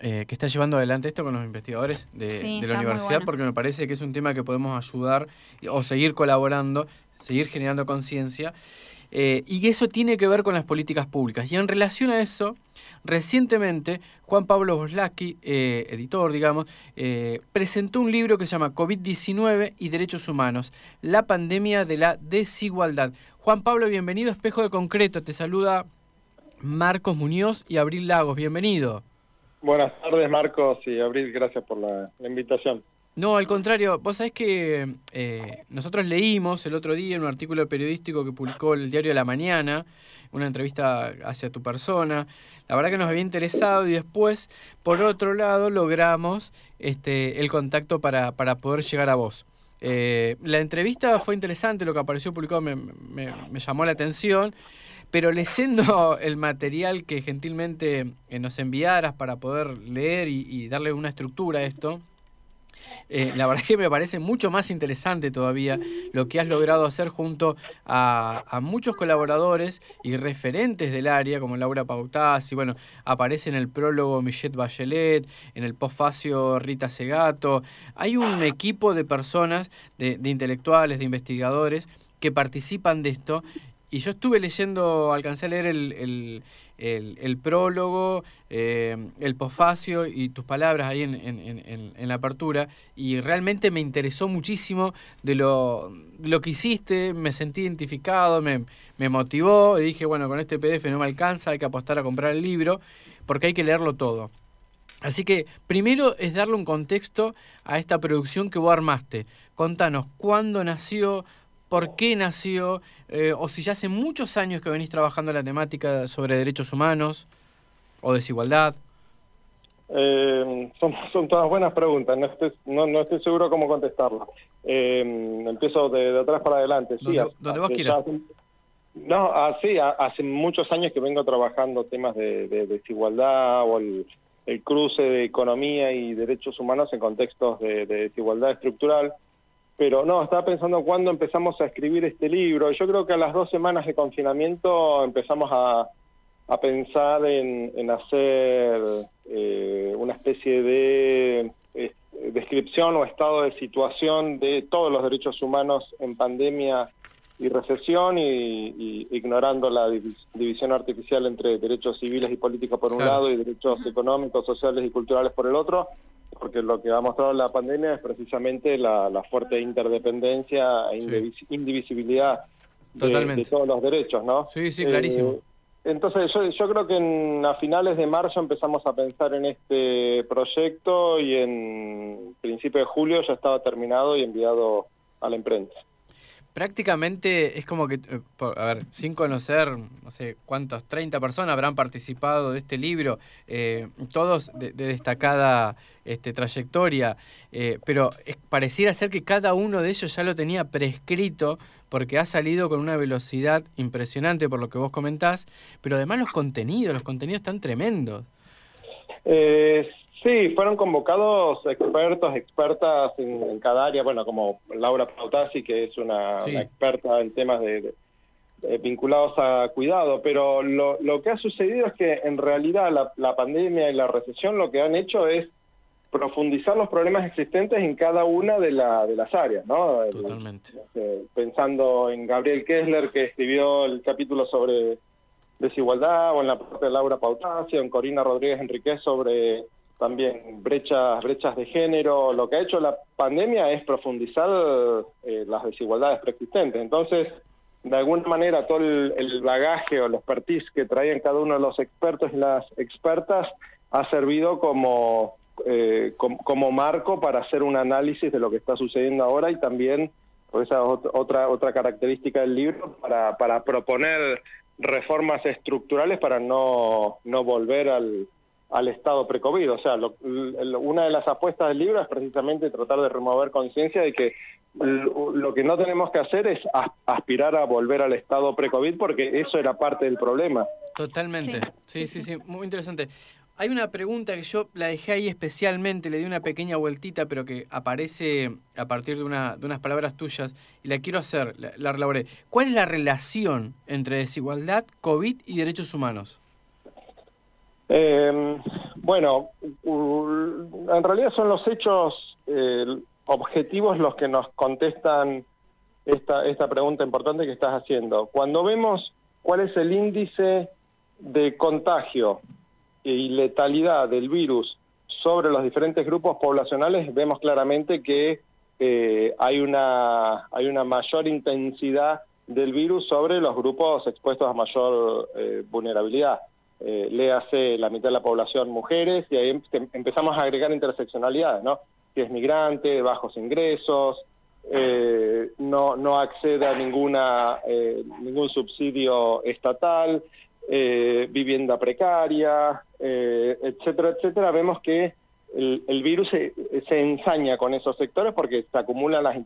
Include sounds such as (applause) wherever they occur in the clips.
eh, que está llevando adelante esto con los investigadores de, de la universidad, porque me parece que es un tema que podemos ayudar o seguir colaborando, seguir generando conciencia. Eh, y eso tiene que ver con las políticas públicas. Y en relación a eso, recientemente Juan Pablo Boslaski, eh, editor, digamos, eh, presentó un libro que se llama COVID-19 y Derechos Humanos, la pandemia de la desigualdad. Juan Pablo, bienvenido a Espejo de Concreto. Te saluda Marcos Muñoz y Abril Lagos. Bienvenido. Buenas tardes, Marcos y Abril. Gracias por la invitación. No, al contrario, vos sabés que eh, nosotros leímos el otro día en un artículo periodístico que publicó el diario de la Mañana, una entrevista hacia tu persona, la verdad que nos había interesado y después, por otro lado, logramos este, el contacto para, para poder llegar a vos. Eh, la entrevista fue interesante, lo que apareció publicado me, me, llamó la atención, pero leyendo (laughs) el material que gentilmente eh, nos enviaras para poder leer y, darle una estructura a esto, eh, la verdad es que me parece mucho más interesante todavía lo que has logrado hacer junto a, muchos colaboradores y referentes del área, como Laura Pautaz, y bueno, aparece en el prólogo Michette Bachelet, en el postfacio Rita Segato. Hay un equipo de personas, de, intelectuales, de investigadores, que participan de esto. Y yo estuve leyendo, alcancé a leer el el, prólogo, eh, el posfacio y tus palabras ahí en, en, en, la apertura y realmente me interesó muchísimo de lo, lo que hiciste, me sentí identificado, me, me motivó y dije, bueno, con este PDF no me alcanza, hay que apostar a comprar el libro porque hay que leerlo todo. Así que primero es darle un contexto a esta producción que vos armaste. Contanos cuándo nació, por qué nació, eh, o si ya hace muchos años que venís trabajando la temática sobre derechos humanos o desigualdad. Eh, son, son, todas buenas preguntas, no estoy, no, no estoy seguro cómo contestarlas. Eh, empiezo de, atrás para adelante. Sí, donde, vos quieras. no, así, ah, hace muchos años que vengo trabajando temas de, desigualdad o el, el, cruce de economía y derechos humanos en contextos de desigualdad estructural pero no, estaba pensando cuándo empezamos a escribir este libro. Yo creo que a las dos semanas de confinamiento empezamos a, pensar en, hacer eh, una especie de descripción o estado de situación de todos los derechos humanos en pandemia y recesión y, ignorando la división artificial entre derechos civiles y políticos por un lado y derechos económicos, sociales y culturales por el otro porque lo que ha mostrado la pandemia es precisamente la, fuerte interdependencia e indivisibilidad de, todos los derechos, ¿no? Sí, sí, clarísimo. Eh, entonces yo, yo creo que en, a finales de marzo empezamos a pensar en este proyecto y en principio de julio ya estaba terminado y enviado a la imprenta prácticamente es como que, eh, a ver, sin conocer, no sé cuántos, 30 personas habrán participado de este libro, eh, todos de, destacada este, trayectoria, eh, pero pareciera ser que cada uno de ellos ya lo tenía prescrito porque ha salido con una velocidad impresionante por lo que vos comentás, pero además los contenidos, los contenidos están tremendos. Sí, fueron convocados expertos, expertas en, cada área, bueno, como Laura Pautasi, que es una, experta en temas de, vinculados a cuidado, pero lo, lo, que ha sucedido es que en realidad la, la, pandemia y la recesión lo que han hecho es profundizar los problemas existentes en cada una de, la, de las áreas, ¿no? Totalmente. pensando en Gabriel Kessler, que escribió el capítulo sobre desigualdad, o en la parte de Laura Pautasi, o en Corina Rodríguez Enriquez sobre también brechas, brechas de género. Lo que ha hecho la pandemia es profundizar eh, las desigualdades preexistentes. Entonces, de alguna manera, todo el, bagaje o los expertise que traían cada uno de los expertos y las expertas ha servido como, eh, como, marco para hacer un análisis de lo que está sucediendo ahora y también, por esa otra, otra característica del libro, para, para proponer reformas estructurales para no, no volver al, al estado precovid. O sea, una de las apuestas del libro es precisamente tratar de remover conciencia de que lo que no tenemos que hacer es aspirar a volver al estado precovid porque eso era parte del problema. Totalmente. Sí, sí, sí, muy interesante. Hay una pregunta que yo la dejé ahí especialmente, le di una pequeña vueltita, pero que aparece a partir de, una, de unas palabras tuyas y la quiero hacer, la, la ¿Cuál es la relación entre desigualdad, COVID y derechos humanos? Eh, bueno, en realidad son los hechos objetivos los que nos contestan esta, esta pregunta importante que estás haciendo. Cuando vemos cuál es el índice de contagio y letalidad del virus sobre los diferentes grupos poblacionales, vemos claramente que eh, hay, una, hay una mayor intensidad del virus sobre los grupos expuestos a mayor eh, vulnerabilidad. Eh, léase la mitad de la población mujeres y ahí empezamos a agregar interseccionalidades, ¿no? Si es migrante, bajos ingresos, eh, no, no accede a ninguna, ningún subsidio estatal, vivienda precaria, etcétera, etcétera, vemos que el, virus se, ensaña con esos sectores porque se acumulan las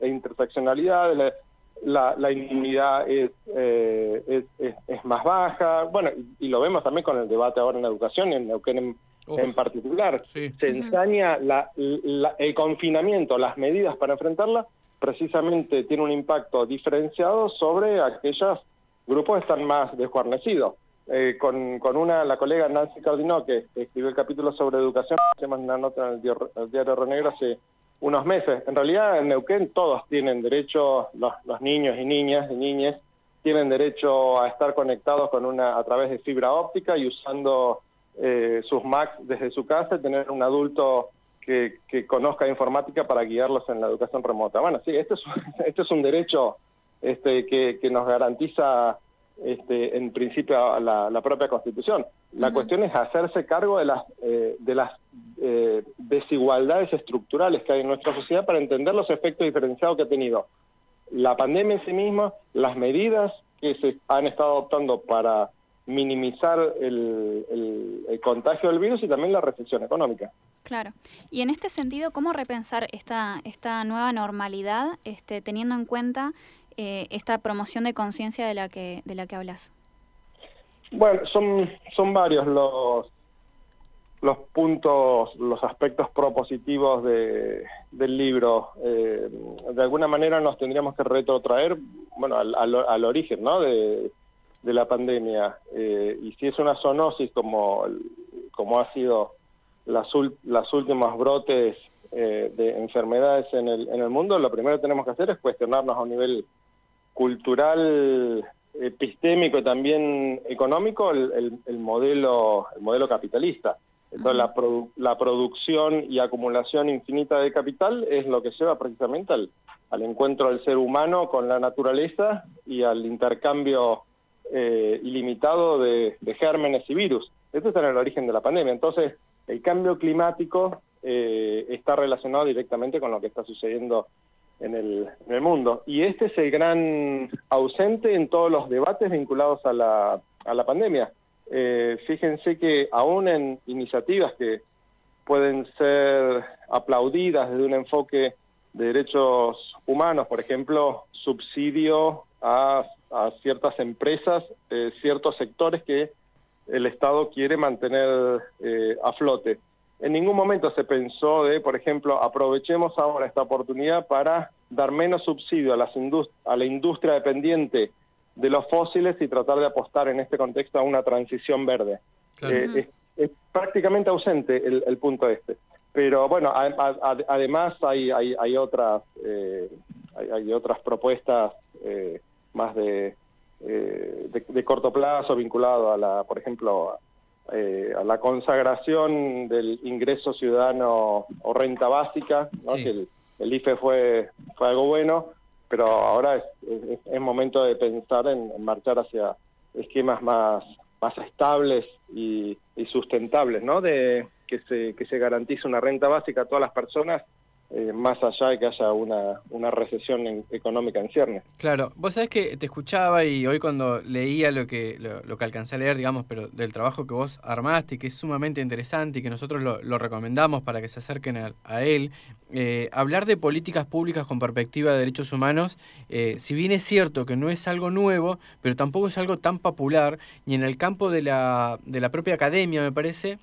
interseccionalidades, la, inmunidad eh, es, más baja, bueno, y, lo vemos también con el debate ahora en la educación, en Neuquén en, particular. Se ensaña el confinamiento, las medidas para enfrentarla, precisamente tiene un impacto diferenciado sobre aquellos grupos que están más desguarnecidos. Eh, con, con una, la colega Nancy Cardinó, que escribió el capítulo sobre educación, hacemos una nota en el diario, el diario hace unos meses. En realidad en Neuquén todos tienen derecho, los, niños y niñas y niñas tienen derecho a estar conectados con una a través de fibra óptica y usando eh, sus Macs desde su casa, tener un adulto que, que, conozca informática para guiarlos en la educación remota. Bueno, sí, este es, (laughs) este es un derecho este, que, que nos garantiza este, en principio la, la propia Constitución. La cuestión es hacerse cargo de las, eh, de las eh, desigualdades estructurales que hay en nuestra sociedad para entender los efectos diferenciados que ha tenido la pandemia en sí misma, las medidas que se han estado adoptando para minimizar el, el, contagio del virus y también la recesión económica. Claro. Y en este sentido, ¿cómo repensar esta, esta nueva normalidad este, teniendo en cuenta eh, esta promoción de conciencia de la que de la que hablas? Bueno, son son varios los los puntos, los aspectos propositivos de, del libro. Eh, de alguna manera nos tendríamos que retrotraer, bueno, al, al, origen, ¿no? De, de la pandemia. Eh, y si es una zoonosis como, como ha sido las, las últimas brotes de enfermedades en el, en el mundo, lo primero que tenemos que hacer es cuestionarnos a un nivel cultural, epistémico y también económico el, el, modelo, el modelo capitalista. Entonces, la, la, producción y acumulación infinita de capital es lo que lleva precisamente al, al encuentro del ser humano con la naturaleza y al intercambio eh, ilimitado de, de, gérmenes y virus. Esto está en el origen de la pandemia. Entonces, el cambio climático eh, está relacionado directamente con lo que está sucediendo en el, mundo. Y este es el gran ausente en todos los debates vinculados a la, a la pandemia. Eh, fíjense que aún en iniciativas que pueden ser aplaudidas desde un enfoque de derechos humanos, por ejemplo, subsidio a, a ciertas empresas, eh, ciertos sectores que el Estado quiere mantener eh, a flote en ningún momento se pensó de, por ejemplo, aprovechemos ahora esta oportunidad para dar menos subsidio a, las a la industria dependiente de los fósiles y tratar de apostar en este contexto a una transición verde. Eh, es, prácticamente ausente el, punto este. Pero bueno, además hay, hay, otras, eh, hay, otras propuestas eh, más de, de, de, corto plazo vinculado a la, por ejemplo, eh, a la consagración del ingreso ciudadano o renta básica, que el, IFE fue, fue algo bueno, pero ahora es, es, momento de pensar en, marchar hacia esquemas más, más estables y, y sustentables, ¿no? de que se, que se garantice una renta básica a todas las personas eh, más allá de que haya una, una recesión económica en ciernes. Claro, vos sabés que te escuchaba y hoy cuando leía lo que, lo, que alcancé a leer, digamos, pero del trabajo que vos armaste, que es sumamente interesante y que nosotros lo, lo recomendamos para que se acerquen a, él, eh, hablar de políticas públicas con perspectiva de derechos humanos, eh, si bien es cierto que no es algo nuevo, pero tampoco es algo tan popular, ni en el campo de la, de la propia academia, me parece,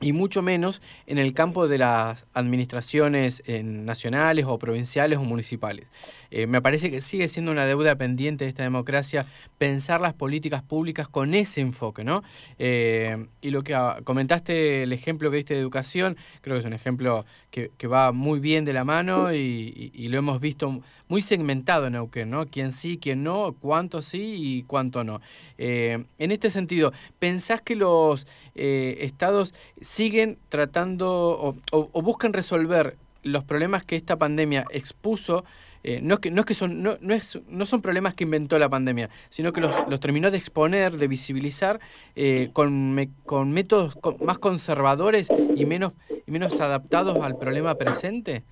y mucho menos en el campo de las administraciones eh, nacionales o provinciales o municipales. Eh, me parece que sigue siendo una deuda pendiente de esta democracia pensar las políticas públicas con ese enfoque, ¿no? Eh, y lo que ah, comentaste, el ejemplo que diste de educación, creo que es un ejemplo que, va muy bien de la mano y, lo hemos visto muy segmentado en Neuquén, ¿no? Quién sí, quién no, cuánto sí y cuánto no. en este sentido, ¿pensás que los estados siguen tratando o, buscan resolver los problemas que esta pandemia expuso, eh, no, es que, no es que son, no, no, es, no son problemas que inventó la pandemia, sino que los, los terminó de exponer, de visibilizar eh, con, con métodos más conservadores y menos, y menos adaptados al problema presente.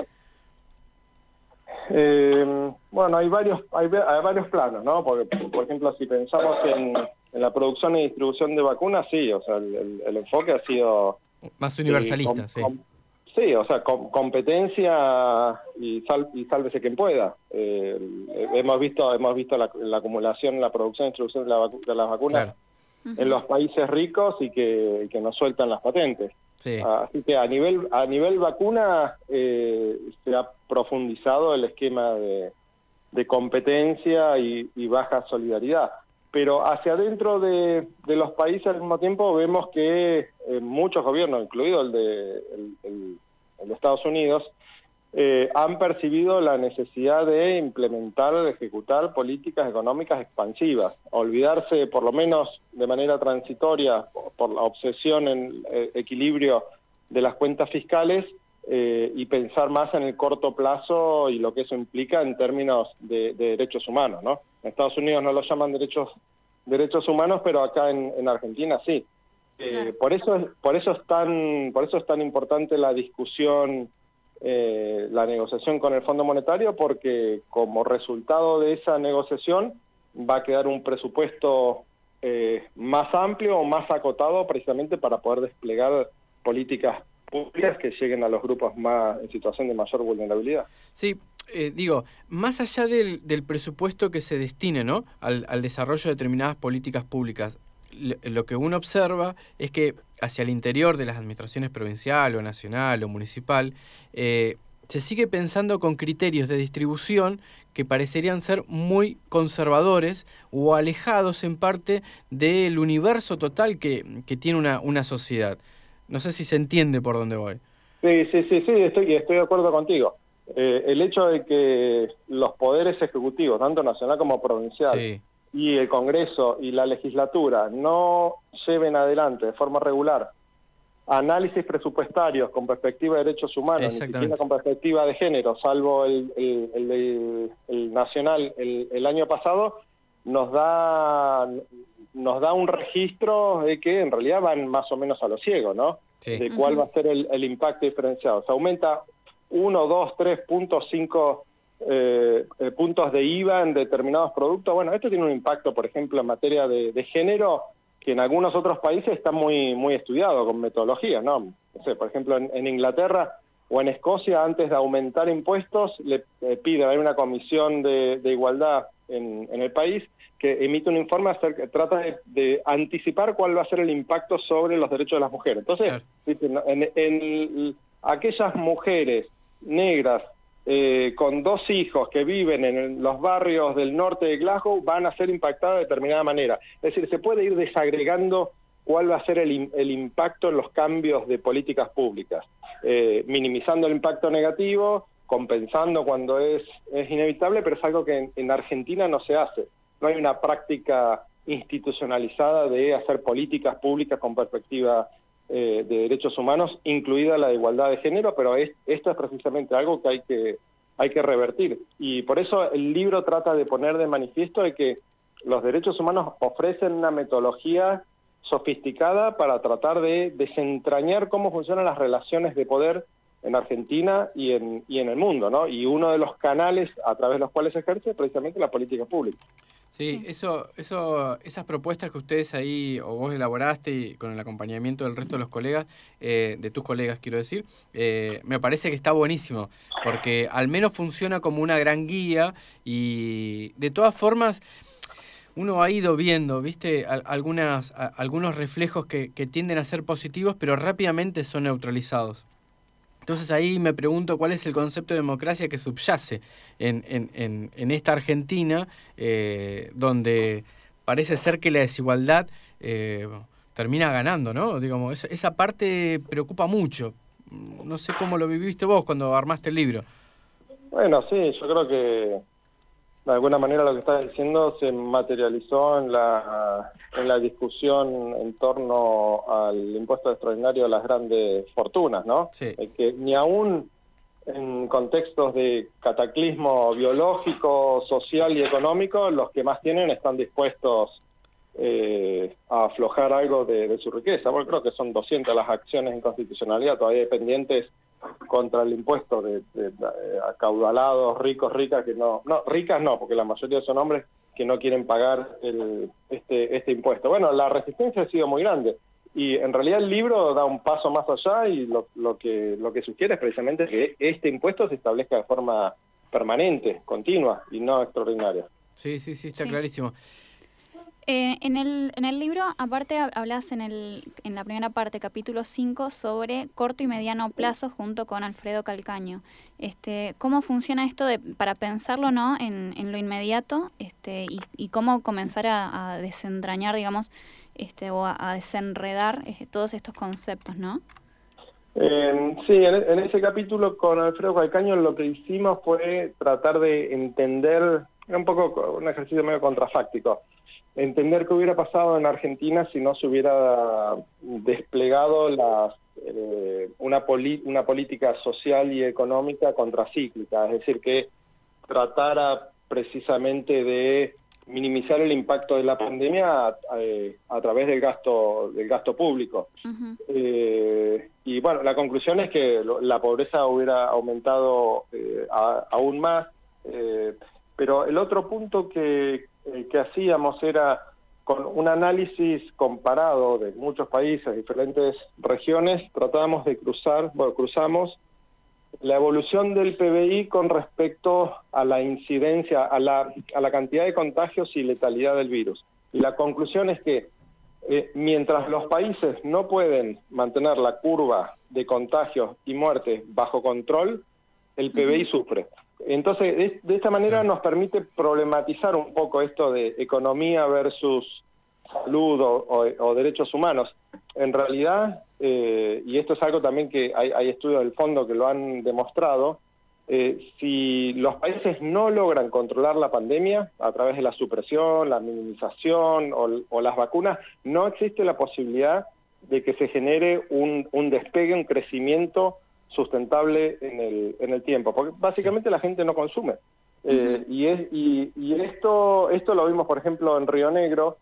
Eh, bueno, hay varios, hay, varios planos, ¿no? Porque, por ejemplo, si pensamos en, en, la producción y distribución de vacunas, sí, o sea, el, el enfoque ha sido más universalista, sí. sí, o sea, competencia y, y sálvese quien pueda. Eh, hemos visto hemos visto la, acumulación, la producción y distribución de, las vacunas en los países ricos y que, que nos sueltan las patentes. Así que a nivel a nivel vacuna eh, se ha profundizado el esquema de, competencia y baja solidaridad pero hacia adentro de, los países al mismo tiempo vemos que eh, muchos gobiernos, incluido el de, Estados Unidos, eh, han percibido la necesidad de implementar, de ejecutar políticas económicas expansivas, olvidarse por lo menos de manera transitoria por la obsesión en eh, equilibrio de las cuentas fiscales y pensar más en el corto plazo y lo que eso implica en términos de, de derechos humanos, ¿no? En Estados Unidos no lo llaman derechos derechos humanos, pero acá en, Argentina sí. Eh, por eso por eso es tan por eso es tan importante la discusión eh, la negociación con el Fondo Monetario porque como resultado de esa negociación va a quedar un presupuesto eh, más amplio o más acotado precisamente para poder desplegar políticas públicas que lleguen a los grupos más en situación de mayor vulnerabilidad. Sí, eh, digo, más allá del, presupuesto que se destine ¿no? al, desarrollo de determinadas políticas públicas, lo que uno observa es que hacia el interior de las administraciones provincial o nacional o municipal, eh, se sigue pensando con criterios de distribución que parecerían ser muy conservadores o alejados en parte del universo total que, tiene una, una sociedad. No sé si se entiende por dónde voy. Sí, sí, sí, sí, estoy, estoy de acuerdo contigo. Eh, el hecho de que los poderes ejecutivos, tanto nacional como provincial, y el Congreso y la legislatura no lleven adelante de forma regular análisis presupuestarios con perspectiva de derechos humanos, ni siquiera con perspectiva de género, salvo el, el, nacional el, año pasado, nos da nos da un registro de que en realidad van más o menos a lo ciego, ¿no? De cuál va a ser el, impacto diferenciado. Se aumenta 1, 2, 3 puntos, 5 eh, eh, puntos de IVA en determinados productos. Bueno, esto tiene un impacto, por ejemplo, en materia de, género, que en algunos otros países está muy, muy estudiado con metodologías, ¿no? no sé, por ejemplo, en, Inglaterra o en Escocia, antes de aumentar impuestos, le pide, hay una comisión de, igualdad en, el país que emite un informe acerca, trata de, anticipar cuál va a ser el impacto sobre los derechos de las mujeres. Entonces, en, en aquellas mujeres negras eh, con dos hijos que viven en los barrios del norte de Glasgow van a ser impactadas de determinada manera. Es decir, se puede ir desagregando cuál va a ser el, impacto en los cambios de políticas públicas, eh, minimizando el impacto negativo, compensando cuando es, es inevitable, pero es algo que en, en Argentina no se hace. No hay una práctica institucionalizada de hacer políticas públicas con perspectiva eh, de derechos humanos, incluida la igualdad de género, pero esto es precisamente algo que hay que hay que revertir. Y por eso el libro trata de poner de manifiesto de que los derechos humanos ofrecen una metodología sofisticada para tratar de desentrañar cómo funcionan las relaciones de poder en Argentina y en, y en el mundo, ¿no? Y uno de los canales a través de los cuales se ejerce es precisamente la política pública. Sí, Eso, eso, esas propuestas que ustedes ahí, o vos elaboraste y con el acompañamiento del resto de los colegas, eh, de tus colegas quiero decir, eh, me parece que está buenísimo, porque al menos funciona como una gran guía y de todas formas uno ha ido viendo, viste, algunas, algunos reflejos que, tienden a ser positivos, pero rápidamente son neutralizados. Entonces ahí me pregunto cuál es el concepto de democracia que subyace en, en, en, esta Argentina, eh, donde parece ser que la desigualdad eh, termina ganando, ¿no? Digamos, esa parte preocupa mucho. No sé cómo lo viviste vos cuando armaste el libro. Bueno, sí, yo creo que de alguna manera lo que estás diciendo se materializó en la, en la discusión en torno al impuesto extraordinario a las grandes fortunas, ¿no? Sí. Que ni aún en contextos de cataclismo biológico, social y económico, los que más tienen están dispuestos eh, a aflojar algo de, su riqueza. Bueno, creo que son 200 las acciones en constitucionalidad todavía pendientes contra el impuesto de, acaudalados, ricos, ricas, que no, no, ricas no, porque la mayoría son hombres que no quieren pagar el, este, este impuesto. Bueno, la resistencia ha sido muy grande y en realidad el libro da un paso más allá y lo, lo, que, lo que sugiere es precisamente que este impuesto se establezca de forma permanente, continua y no extraordinaria. Sí, sí, sí, está clarísimo. Eh, en, el, en el libro, aparte, hablas en, el, en la primera parte, capítulo 5, sobre corto y mediano plazo junto con Alfredo Calcaño. Este, ¿Cómo funciona esto de, para pensarlo ¿no? en, en lo inmediato este, y, y cómo comenzar a, desentrañar, digamos, este, o a, desenredar eh, todos estos conceptos, ¿no? sí, en, en, ese capítulo con Alfredo Calcaño lo que hicimos fue tratar de entender, un poco un ejercicio medio contrafáctico, entender qué hubiera pasado en Argentina si no se hubiera desplegado las, eh, una, una política social y económica contracíclica, es decir, que tratara precisamente de minimizar el impacto de la pandemia a, eh, través del gasto del gasto público. Eh, y bueno, la conclusión es que la pobreza hubiera aumentado aún más, pero el otro punto que, eh, que hacíamos era con un análisis comparado de muchos países, diferentes regiones, tratábamos de cruzar, bueno, cruzamos la evolución del PBI con respecto a la incidencia, a la, a la cantidad de contagios y letalidad del virus. Y la conclusión es que eh, mientras los países no pueden mantener la curva de contagios y muertes bajo control, el PBI sufre. Entonces, de, esta manera nos permite problematizar un poco esto de economía versus salud o, derechos humanos. En realidad, eh, y esto es algo también que hay, estudios del fondo que lo han demostrado, eh, si los países no logran controlar la pandemia a través de la supresión, la minimización o, las vacunas, no existe la posibilidad de que se genere un, un despegue, un crecimiento sustentable en el, en el tiempo, porque básicamente la gente no consume. Eh, y, es, y, esto, esto lo vimos, por ejemplo, en Río Negro,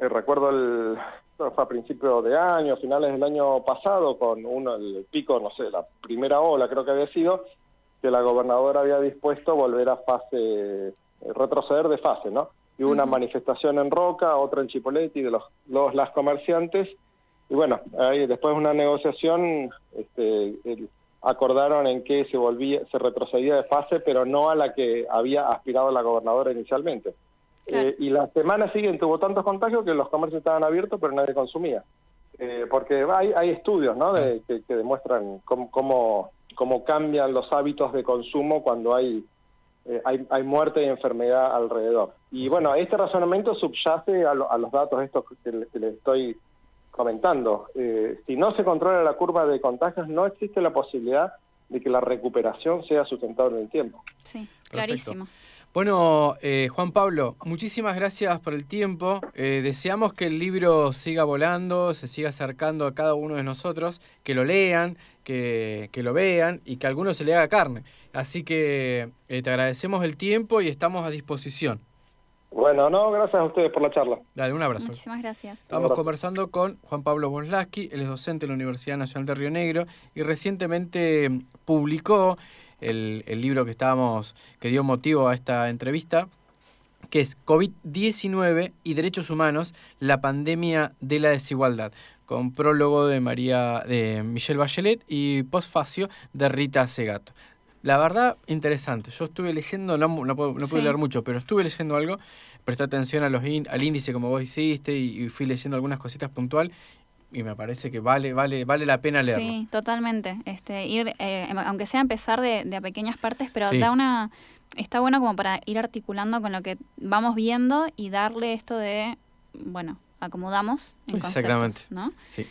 eh, recuerdo el, fue a principios de año, finales del año pasado, con uno, el pico, no sé, la primera ola creo que había sido, que la gobernadora había dispuesto volver a fase, eh, retroceder de fase, ¿no? Y hubo una manifestación en Roca, otra en Chipoleti de los, los las comerciantes, y bueno, ahí después de una negociación, este, el, acordaron en que se volvía, se retrocedía de fase, pero no a la que había aspirado la gobernadora inicialmente. Eh, y la semana siguiente hubo tantos contagios que los comercios estaban abiertos, pero nadie consumía. Eh, porque hay, hay estudios ¿no? de, que, demuestran cómo, cómo, cambian los hábitos de consumo cuando hay, eh, hay, hay, muerte y enfermedad alrededor. Y bueno, este razonamiento subyace a, a los datos estos que, que les estoy comentando, eh, si no se controla la curva de contagios, no existe la posibilidad de que la recuperación sea sustentable en el tiempo. Sí, clarísimo. Bueno, eh, Juan Pablo, muchísimas gracias por el tiempo. Eh, deseamos que el libro siga volando, se siga acercando a cada uno de nosotros, que lo lean, que, que lo vean y que a alguno se le haga carne. Así que te agradecemos el tiempo y estamos a disposición. Bueno, no, gracias a ustedes por la charla. Dale, un abrazo. Muchísimas gracias. Estamos conversando con Juan Pablo Bonlaski, él es docente de la Universidad Nacional de Río Negro y recientemente publicó el, libro que estábamos, que dio motivo a esta entrevista, que es COVID-19 y Derechos Humanos, la pandemia de la desigualdad, con prólogo de María de Michelle Bachelet y postfacio de Rita Segato. La verdad, interesante. Yo estuve leyendo, no, no, puedo, no pude leer mucho, pero estuve leyendo algo presté atención a los al índice como vos hiciste y, fui leyendo algunas cositas puntual y me parece que vale vale vale la pena leerlo. Sí, totalmente. Este ir eh, em, aunque sea empezar de, de pequeñas partes, pero da una está bueno como para ir articulando con lo que vamos viendo y darle esto de bueno, acomodamos en Exactamente. ¿no? Sí.